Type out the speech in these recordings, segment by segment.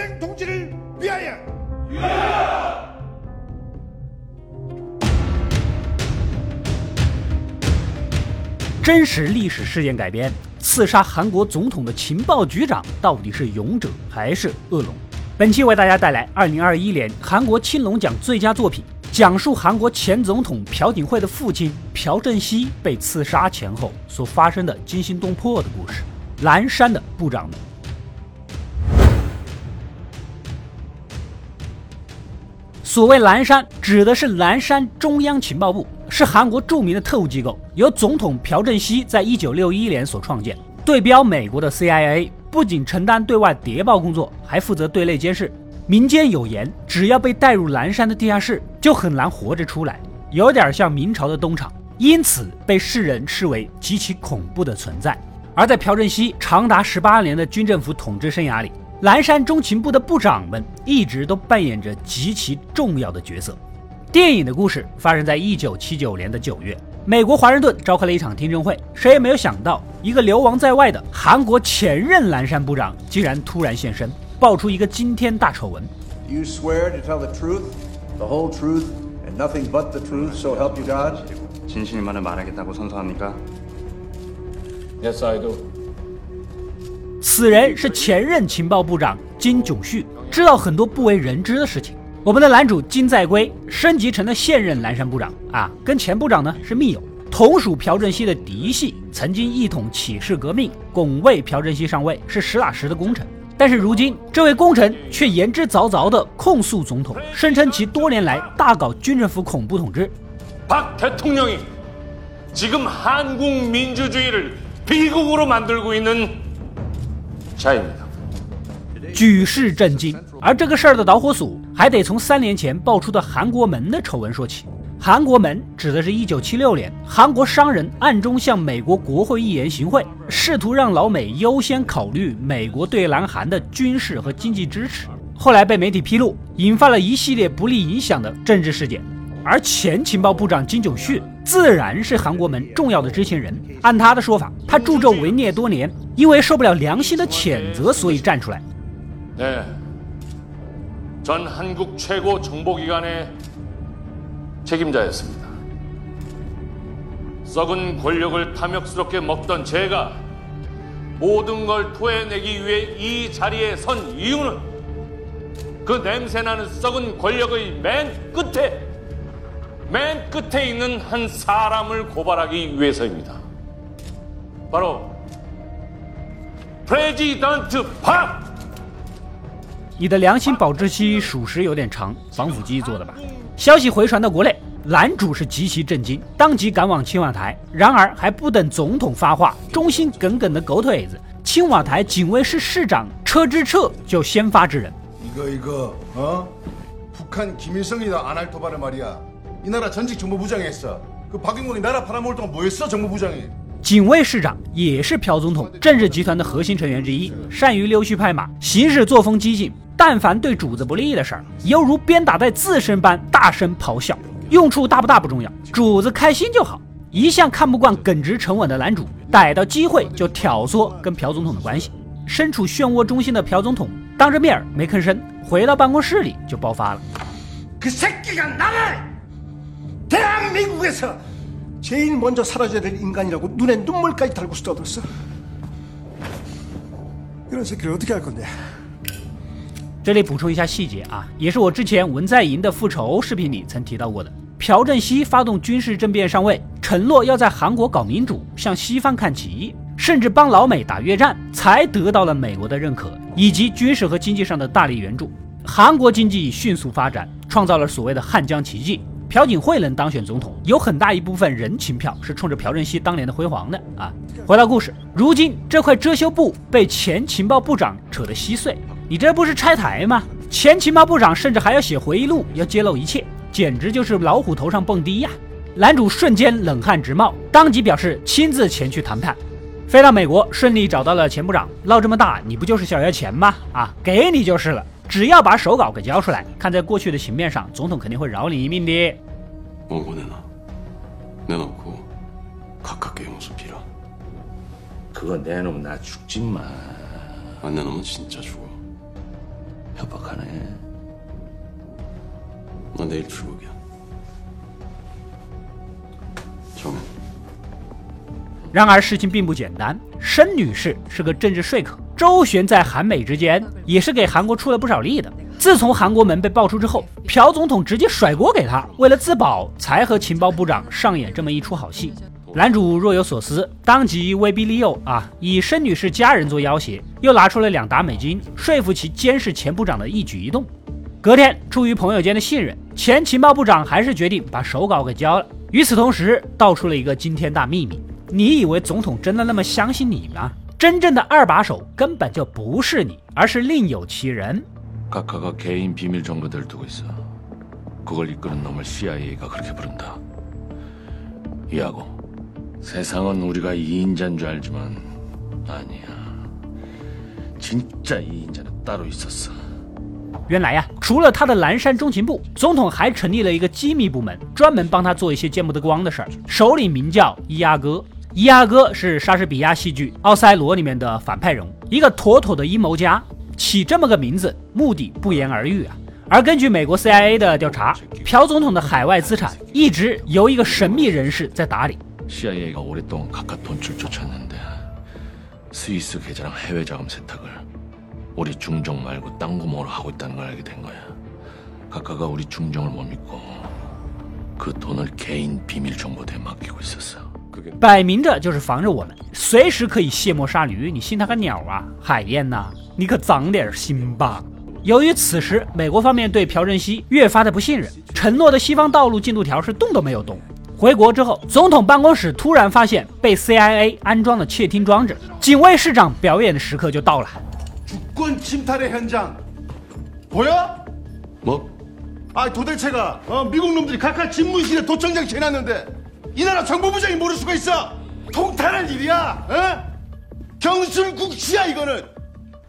김정은 동지를 위하여! 위하여! 真实历史事件改编，刺杀韩国总统的情报局长到底是勇者还是恶龙？本期为大家带来2021年韩国青龙奖最佳作品，讲述韩国前总统朴槿惠的父亲朴正熙被刺杀前后所发生的惊心动魄的故事。蓝山的部长们。 所谓蓝山，指的是蓝山中央情报部，是韩国著名的特务机构，由总统朴正熙在一九六一年所创建，对标美国的 CIA，不仅承担对外谍报工作，还负责对内监视。民间有言，只要被带入蓝山的地下室，就很难活着出来，有点像明朝的东厂，因此被世人视为极其恐怖的存在。而在朴正熙长达十八年的军政府统治生涯里，蓝山中情部的部长们一直都扮演着极其重要的角色。电影的故事发生在一九七九年的九月，美国华盛顿召开了一场听证会。谁也没有想到，一个流亡在外的韩国前任蓝山部长竟然突然现身，爆出一个惊天大丑闻。You swear to tell the truth, the whole truth, and nothing but the truth, so help you God? 진실만을 말하겠다고 선서합니까? Yes, I do. 此人是前任情报部长金炯旭，知道很多不为人知的事情。我们的男主金在圭升级成了现任蓝山部长啊，跟前部长呢是密友，同属朴正熙的嫡系，曾经一统起事革命，拱卫朴正熙上位，是实打实的功臣。但是如今，这位功臣却言之凿凿地控诉总统，声称其多年来大搞军政府恐怖统治。박 대통령이 지금 한국 민주주의를 비극으로 만들고 있는 자입니다. 举世震惊。而这个事儿的导火索，还得从三年前爆出的韩国门的丑闻说起。韩国门指的是一九七六年，韩国商人暗中向美国国会议员行贿，试图让老美优先考虑美国对南韩的军事和经济支持。后来被媒体披露，引发了一系列不利影响的政治事件。而前情报部长金炯旭自然是韩国门重要的知情人。按他的说法，他助纣为虐多年，因为受不了良心的谴责，所以站出来。 네, 전 한국 최고 정보기관의 책임자였습니다. 썩은 권력을 탐욕스럽게 먹던 제가 모든 걸 토해내기 위해 이 자리에 선 이유는 그 냄새나는 썩은 권력의 맨 끝에 맨 끝에 있는 한 사람을 고발하기 위해서입니다. 바로 프레지던트 박 你的良心保质期属实有点长，防腐剂做的吧？消息回传到国内，男主是极其震惊，当即赶往青瓦台。然而还不等总统发话，忠心耿耿的狗腿子，青瓦台警卫室室长车之彻就先发制人。 이거 이거 어? 북한 김일성이다 안 할 도발을 말이야. 이 나라 전직 정보부장이 했어. 그 박영곤이 나라 팔아먹을 동안 뭐 했어 정보부장이? 警卫室长也是朴总统政治集团的核心成员之一，善于溜须拍马，行事作风激进。但凡对主子不利的事儿，犹如鞭打在自身般大声咆哮。用处大不大不重要，主子开心就好。一向看不惯耿直沉稳的男主，逮到机会就挑唆跟朴总统的关系。身处漩涡中心的朴总统当着面儿没吭声，回到办公室里就爆发了。 그 새끼가 나를 대한민국에서 제일 먼저 사라져야 될 인간이라고 눈에 눈물까지 달고 쓰러졌어. 이런 새끼를 어떻게 할 건데? 这里补充一下细节啊，也是我之前文在寅的复仇视频里曾提到过的。朴正熙发动军事政变上位，承诺要在韩国搞民主，向西方看齐，甚至帮老美打越战，才得到了美国的认可以及军事和经济上的大力援助。韩国经济迅速发展，创造了所谓的汉江奇迹。 朴槿惠能当选总统，有很大一部分人情票是冲着朴正熙当年的辉煌的啊。回到故事，如今这块遮羞布被前情报部长扯得稀碎。你这不是拆台吗？前情报部长甚至还要写回忆录，要揭露一切，简直就是老虎头上蹦迪呀！男主瞬间冷汗直冒，当即表示亲自前去谈判。飞到美国，顺利找到了前部长。闹这么大，你不就是想要钱吗？啊，给你就是了。只要把手稿给交出来，看在过去的情面上，总统肯定会饶你一命的。我，老，给我了。我。要，可。我得。然而，事情并不简单。申女士是个政治说客。周旋在韩美之间，也是给韩国出了不少力的。自从韩国门被爆出之后，朴总统直接甩锅给他，为了自保，才和情报部长上演这么一出好戏。男主若有所思，当即威逼利诱啊，以申女士家人做要挟，又拿出了两沓美金，说服其监视前部长的一举一动。隔天，出于朋友间的信任，前情报部长还是决定把手稿给交了。与此同时，道出了一个惊天大秘密：你以为总统真的那么相信你吗？真正的二把手根本就不是你而是另有其人。原来呀除了他的蓝山中情部总统还成立了一个机密部门专门帮他做一些见不得光的事儿。首领名叫伊阿哥。伊阿哥是莎士比亚戏剧《奥赛罗》里面的反派人物，一个妥妥的阴谋家。起这么个名字，目的不言而喻啊。而根据美国 CIA 的调查，朴总统的海外资产一直由一个神秘人士在打理。 CIA가 오랫동안 각하 돈줄 쫓았는데 스위스 계좌랑 해외 자금 세탁을 우리 중정 말고 딴 구멍으로 하고 있다는 걸 알게 된 거야. 각하가 우리 중정을 못 믿고 그 돈을 개인 비밀 정보대에 맡기고 있었어. 摆明着就是防着我们，随时可以卸磨杀驴，你信他个鸟啊！海燕呐，你可长点心吧！由于此时美国方面对朴正熙越发的不信任，承诺的西方道路进度条是动都没有动。回国之后，总统办公室突然发现被 CIA 安装了窃听装置，警卫市长表演的时刻就到了。주권 침탈의 현장 보여? 뭐? 아 도대체가 어, 미국 놈들이 각각 집무실에 도청장 재놨는데 이 나라 정보부장이 모를 수가 있어 통탄할 일이야 어? 경술국시야 이거는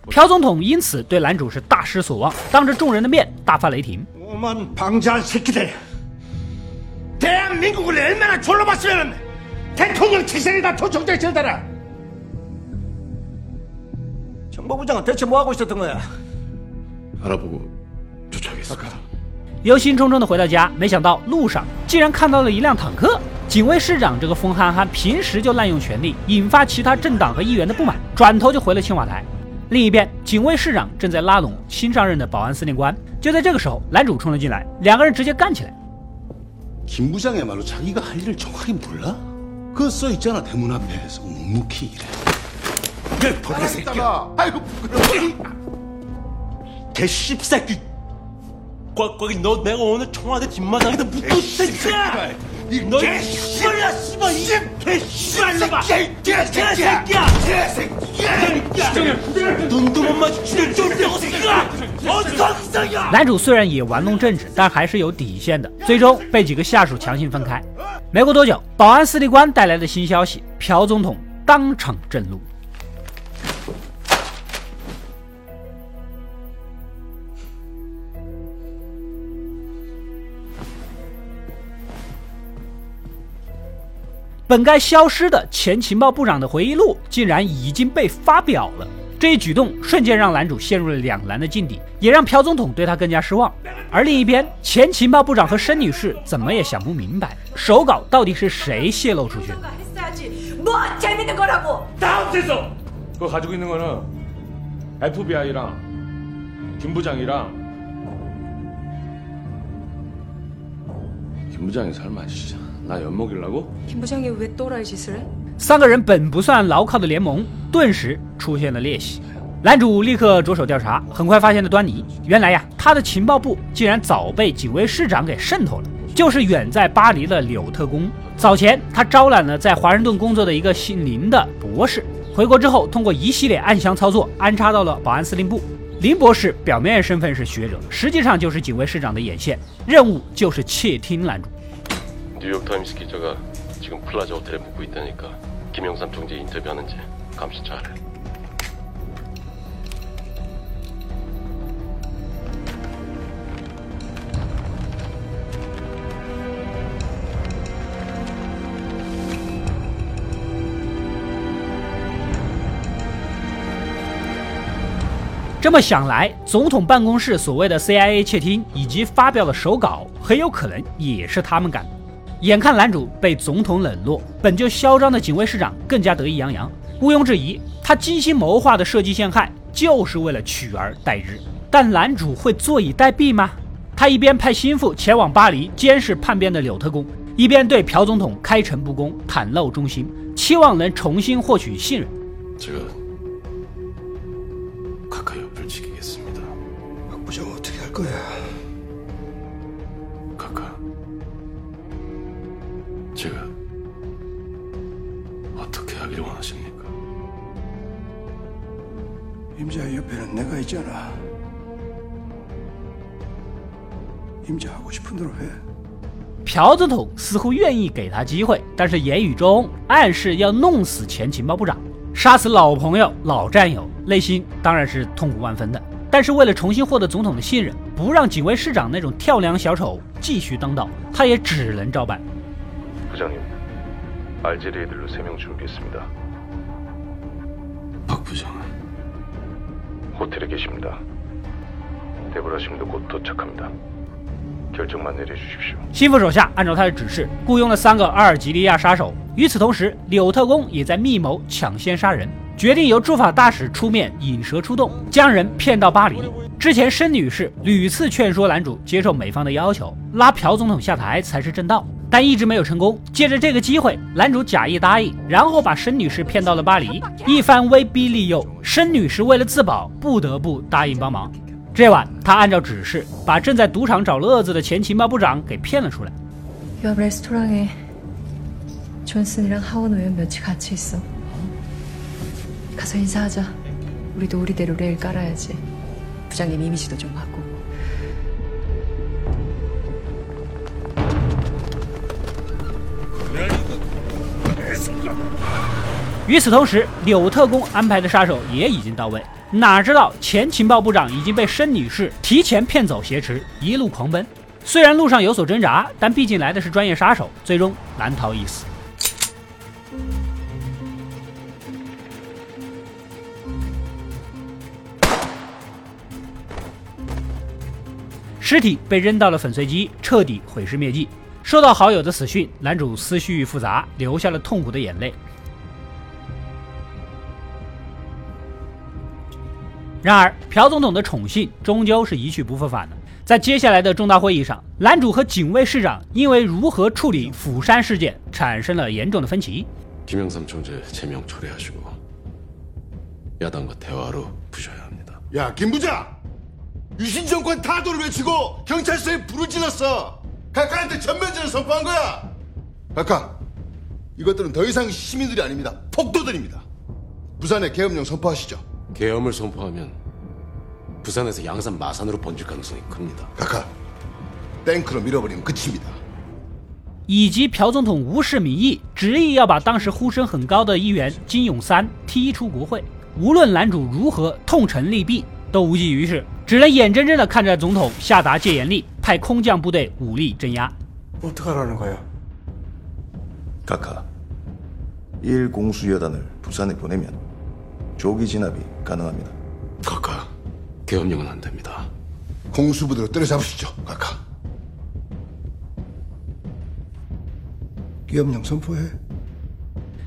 朴总统因此对男主是大失所望，当着众人的面大发雷霆。 오만 방자한 새끼들 대한민국을 얼마나 졸로 봤으면 대통령 치세에다 도청장 재달아 정보부장은 대체 뭐 하고 있었던 거야? 알아보고 조치하겠습니다. 忧心忡忡的回到家，没想到路上竟然看到了一辆坦克。 警卫市长这个疯憨憨，平时就滥用权力，引发其他政党和议员的不满，转头就回了青瓦台。另一边，警卫市长正在拉拢新上任的保安司令官。就在这个时候，男主冲了进来，两个人直接干起来。 김 부장이야말로 자기가 할 일을 정확하게 몰라? 그거 써있잖아 대문 앞에서 묵묵히 일해 그 버려 새끼야 아이고 부끄러워 개씹새끼 꽉꽉이 너 내가 오늘 청와대 뒷마당에다 묶고 새끼야 男主虽然也玩弄政治但还是有底线的最终被几个下属强行分开没过多久保安司令官带来的新消息朴总统当场震怒本该消失的前情报部长的回忆录竟然已经被发表了。这一举动瞬间让男主陷入了两难的境地，也让朴总统对他更加失望。而另一边，前情报部长和申女士怎么也想不明白，手稿到底是谁泄露出去的。 했어야지. 뭐 재밌는 거라고. 다음 됐어. 그거 가지고 있는 거는 FBI랑 김 부장이랑 김 부장이 설마 三个人本不算牢靠的联盟顿时出现了裂隙男主立刻着手调查很快发现了端倪原来呀他的情报部竟然早被警卫室长给渗透了。就是远在巴黎的柳特工早前他招揽了在华盛顿工作的一个姓林的博士回国之后通过一系列暗箱操作安插到了保安司令部。林博士表面身份是学者实际上就是警卫室长的眼线任务就是窃听男主。뉴욕타임스 기자가 지금 플라자 호텔에 묵고 있다니까 김영삼 총재 인터뷰하는지 감시 잘해. 这么想来，总统办公室所谓的 CIA 窃听以及发表的手稿，很有可能也是他们干的。 眼看男主被总统冷落，本就嚣张的警卫市长更加得意洋洋。毋庸置疑，他精心谋划的设计陷害，就是为了取而代之。但男主会坐以待毙吗？他一边派心腹前往巴黎监视叛变的柳特公，一边对朴总统开诚布公、袒露忠心，期望能重新获取信任。 제가 카카 옆을 지키겠습니다. 박 부장 어떻게 할 거야? 제가 어떻게 하길 원하십니까? 임자 옆에는 내가 있잖아. 임자 하고 싶은 대로 해. 朴总统似乎愿意给他机会，但是言语中暗示要弄死前情报部长，杀死老朋友、老战友，内心当然是痛苦万分的。但是为了重新获得总统的信任，不让警卫市长那种跳梁小丑继续当道，他也只能照办。 부장님, 알제리애들로 3명 준비했습니다. 박 부장은 호텔에 계십니다. 데보라 심도 곧 도착합니다. 결정만 내려주십시오. 心腹手下按照他的指示雇佣了三个阿尔及利亚杀手。与此同时，柳特公也在密谋抢先杀人，决定由驻法大使出面引蛇出洞，将人骗到巴黎。之前申女士屡次劝说男主接受美方的要求，拉朴总统下台才是正道， 但一直没有成功。借着这个机会，男主假意答应，然后把申女士骗到了巴黎，一番威逼利诱，申女士为了自保，不得不答应帮忙。这晚，他按照指示把正在赌场找乐子的前情报部长给骗了出来。与此同时，柳特工安排的杀手也已经到位。哪知道前情报部长已经被申女士提前骗走挟持，一路狂奔。虽然路上有所挣扎，但毕竟来的是专业杀手，最终难逃一死。尸体被扔到了粉碎机，彻底毁尸灭迹。收到好友的死讯，男主思绪复杂，流下了痛苦的眼泪。然而，朴总统的宠信终究是一去不复返的。在接下来的重大会议上，男主和警卫市长因为如何处理釜山事件产生了严重的分歧。 김영삼 총재 제명 철회하시고 야당과 대화로 푸셔야 합니다. 야, 김 부장! 유신 정권 타도를 외치고 경찰서에 불을 질렀어. 각하한테 전면전을 선포한 거야. 각하, 이것들은 더 이상 시민들이 아닙니다. 폭도들입니다. 부산에 계엄령 선포하시죠. 계엄을 선포하면 부산에서 양산 마산으로 번질 가능성이 큽니다. 각하, 탱크로 밀어버리면 끝입니다. 以及朴总统无视民意，执意要把当时呼声很高的议员金永三踢出国会。无论男主如何痛陈利弊，都无济于事，只能眼睁睁地看着总统下达戒严令， 派空降部队武力镇压。 어떡하라는 거야? 각하, 1 공수여단을 부산에 보내면 조기 진압이 가능합니다. 각하, 계엄령은 안 됩니다. 공수부대로 때려잡으시죠, 각하. 계엄령 선포해.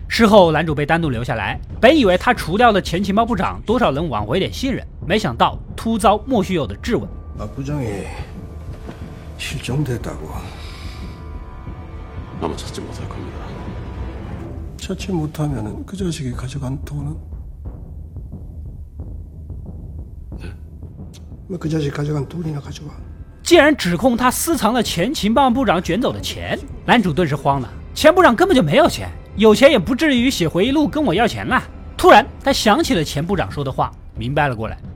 事后，男主被单独留下来，本以为他除掉了前情报部长，多少能挽回点信任，没想到突遭莫须有的质问。 박 부장이 실종됐다고. 아마 찾지 못할 겁니다. 찾지 못하면 그 자식이 가져간 돈은? 왜 그 자식 가져간 돈이나 가져가? 既然指控他私藏了前情报部长卷走的钱，男主顿时慌了。前部长根本就没有钱，有钱也不至于写回忆录跟我要钱啦。突然，他想起了前部长说的话，明白了过来，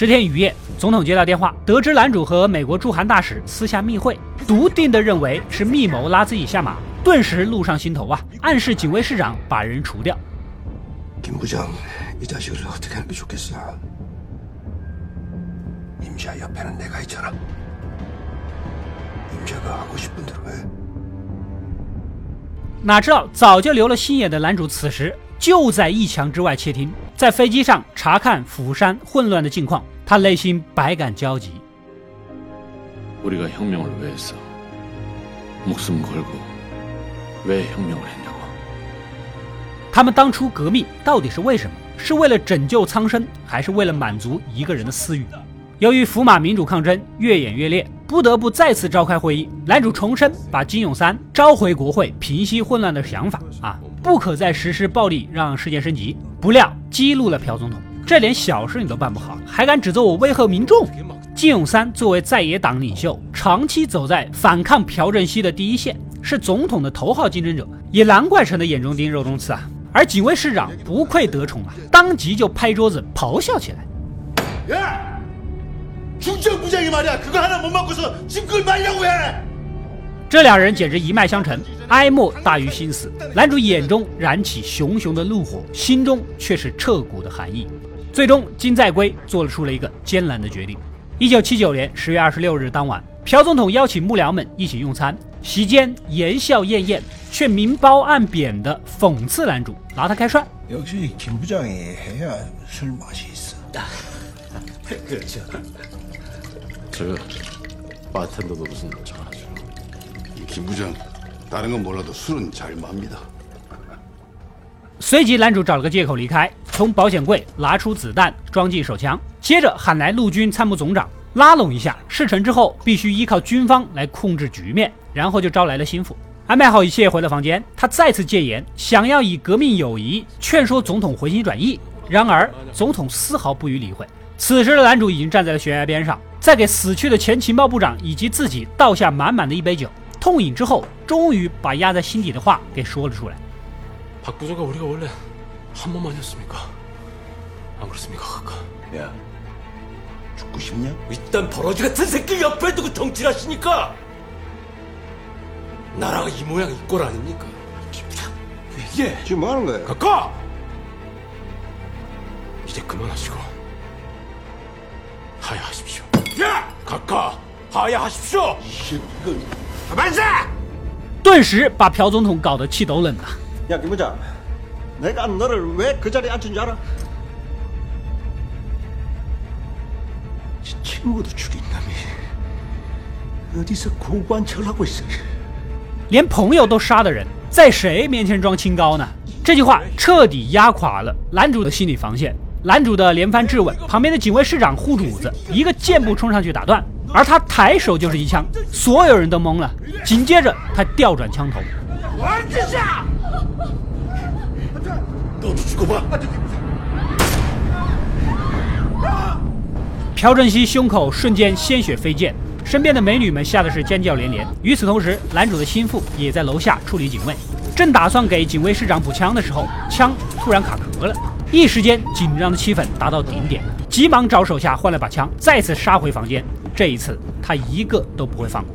这天雨夜，总统接到电话，得知男主和美国驻韩大使私下密会，笃定的认为是密谋拉自己下马，顿时怒上心头啊，暗示警卫市长把人除掉。哪知道早就留了心眼的男主此时就在一墙之外窃听。在飞机上查看釜山混乱的近况，他内心百感交集。他们当初革命到底是为什么？是为了拯救苍生，还是为了满足一个人的私欲？由于福马民主抗争越演越烈，不得不再次召开会议。男主重申把金永三召回国会、平息混乱的想法啊，不可再实施暴力，让事件升级。不料激怒了朴总统，这点小事你都办不好，还敢指责我威吓民众？金永三作为在野党领袖，长期走在反抗朴正熙的第一线，是总统的头号竞争者，也难怪成了眼中钉、肉中刺啊。而警卫市长不愧得宠啊，当即就拍桌子咆哮起来。 야! 중정부장이 말이야 그거 하나 못 맞고서 지금 그걸 말려고 해! 这两人简直一脉相承，哀莫大于心死。男主眼中燃起熊熊的怒火，心中却是彻骨的寒意。最终，金在圭做了出了一个艰难的决定。一九七九年十月二十六日当晚，朴总统邀请幕僚们一起用餐，席间言笑晏晏，却明褒暗贬的讽刺男主，拿他开涮。 역시 김 부장이 해야 술 맛이 있어. 저 바텐더 노릇은 잘하죠. 김 부장 다른 건 몰라도 술은 잘 맙니다 随即，男主找了个借口离开，从保险柜拿出子弹装进手枪，接着喊来陆军参谋总长，拉拢一下。事成之后，必须依靠军方来控制局面，然后就招来了心腹。安排好一切，回了房间，他再次戒严，想要以革命友谊劝说总统回心转意。然而，总统丝毫不予理会。此时的男主已经站在了悬崖边上，在给死去的前情报部长以及自己倒下满满的一杯酒， 痛饮之后，终于把压在心底的话给说了出来。他办事！顿时把朴总统搞得气都冷了。야기무 장, 내가너를왜그자리앉힌줄알 아? 친구도죽인다 미. 어디서고관철하고있 어? 连朋友都杀的人，在谁面前装清高呢？这句话彻底压垮了男主的心理防线。男主的连番质问，旁边的警卫市长护主子，一个箭步冲上去打断。而他抬手就是一枪，所有人都懵了。紧接着他调转枪头。朴正熙胸口瞬间鲜血飞溅，身边的美女们吓得是尖叫连连。与此同时，男主的心腹也在楼下处理警卫，正打算给警卫室长补枪的时候，枪突然卡壳了，一时间紧张的气氛达到顶点，急忙找手下换了把枪，再次杀回房间。这一次，他一个都不会放过。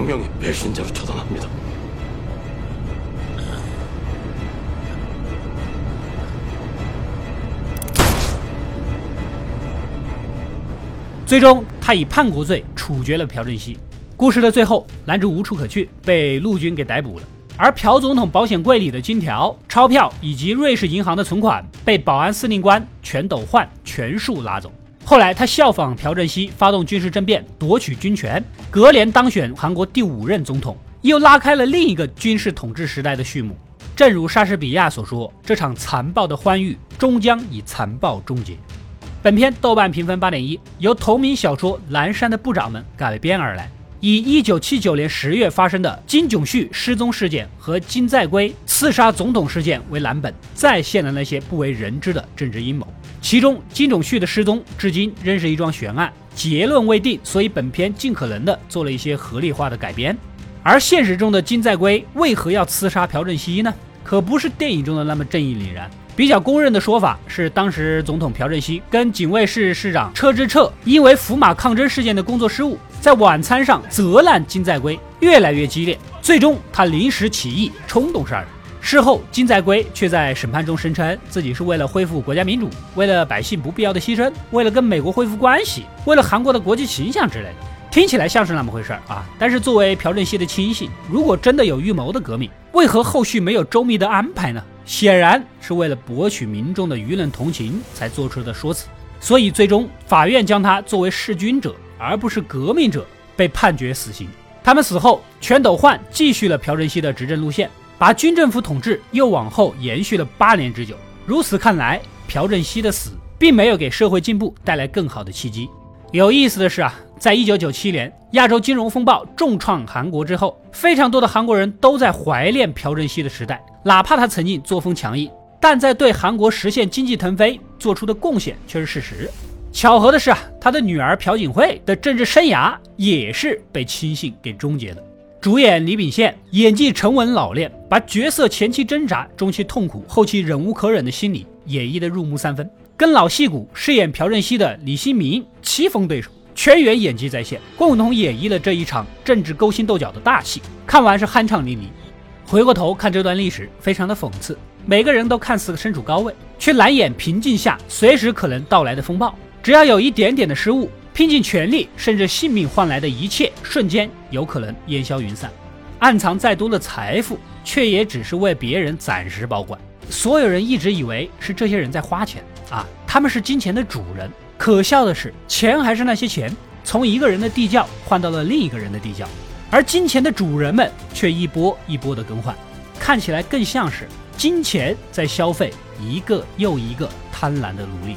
혁명의 배신자로 처단합니다 最终，他以叛国罪处决了朴正熙。故事的最后，男主无处可去，被陆军给逮捕了。而朴总统保险柜里的金条、钞票以及瑞士银行的存款，被保安司令官全斗焕全数拿走。 后来，他效仿朴正熙发动军事政变，夺取军权，隔年当选韩国第五任总统，又拉开了另一个军事统治时代的序幕。正如莎士比亚所说，这场残暴的欢愉终将以残暴终结。本片豆瓣评分八点一，由同名小说《蓝山的部长们》改编而来，以一九七九年十月发生的金炯旭失踪事件和金在圭刺杀总统事件为蓝本，再现了那些不为人知的政治阴谋。其中，金炯旭的失踪至今仍是一桩悬案，结论未定，所以本片尽可能的做了一些合理化的改编。而现实中的金在圭为何要刺杀朴正熙呢？可不是电影中的那么正义凛然。比较公认的说法是，当时总统朴正熙跟警卫室室长车之澈因为福马抗争事件的工作失误，在晚餐上责难金在圭，越来越激烈，最终他临时起意，冲动杀人。事后，金在圭却在审判中声称自己是为了恢复国家民主，为了百姓不必要的牺牲，为了跟美国恢复关系，为了韩国的国际形象之类的，听起来像是那么回事儿啊。但是作为朴正熙的亲信，如果真的有预谋的革命，为何后续没有周密的安排呢？显然是为了博取民众的舆论同情才做出的说辞。所以最终法院将他作为弑君者而不是革命者被判决死刑。他们死后，全斗焕继续了朴正熙的执政路线。把军政府统治又往后延续了八年之久。如此看来，朴正熙的死并没有给社会进步带来更好的契机。有意思的是啊，在一九九七年亚洲金融风暴重创韩国之后，非常多的韩国人都在怀念朴正熙的时代，哪怕他曾经作风强硬，但在对韩国实现经济腾飞做出的贡献却是事实。巧合的是啊，他的女儿朴槿惠的政治生涯也是被亲信给终结的。主演李秉宪演技沉稳老练，把角色前期挣扎、中期痛苦、后期忍无可忍的心理演绎得入木三分。跟老戏骨饰演朴正熙的李新民棋逢对手，全员演技在线，共同演绎了这一场政治勾心斗角的大戏。看完是酣畅淋漓。回过头看这段历史，非常的讽刺，每个人都看似身处高位，却难掩平静下随时可能到来的风暴。只要有一点点的失误。拼尽全力，甚至性命换来的一切，瞬间有可能烟消云散。暗藏再多的财富，却也只是为别人暂时保管。所有人一直以为是这些人在花钱啊，他们是金钱的主人。可笑的是，钱还是那些钱，从一个人的地窖换到了另一个人的地窖，而金钱的主人们却一波一波的更换，看起来更像是金钱在消费一个又一个贪婪的奴隶。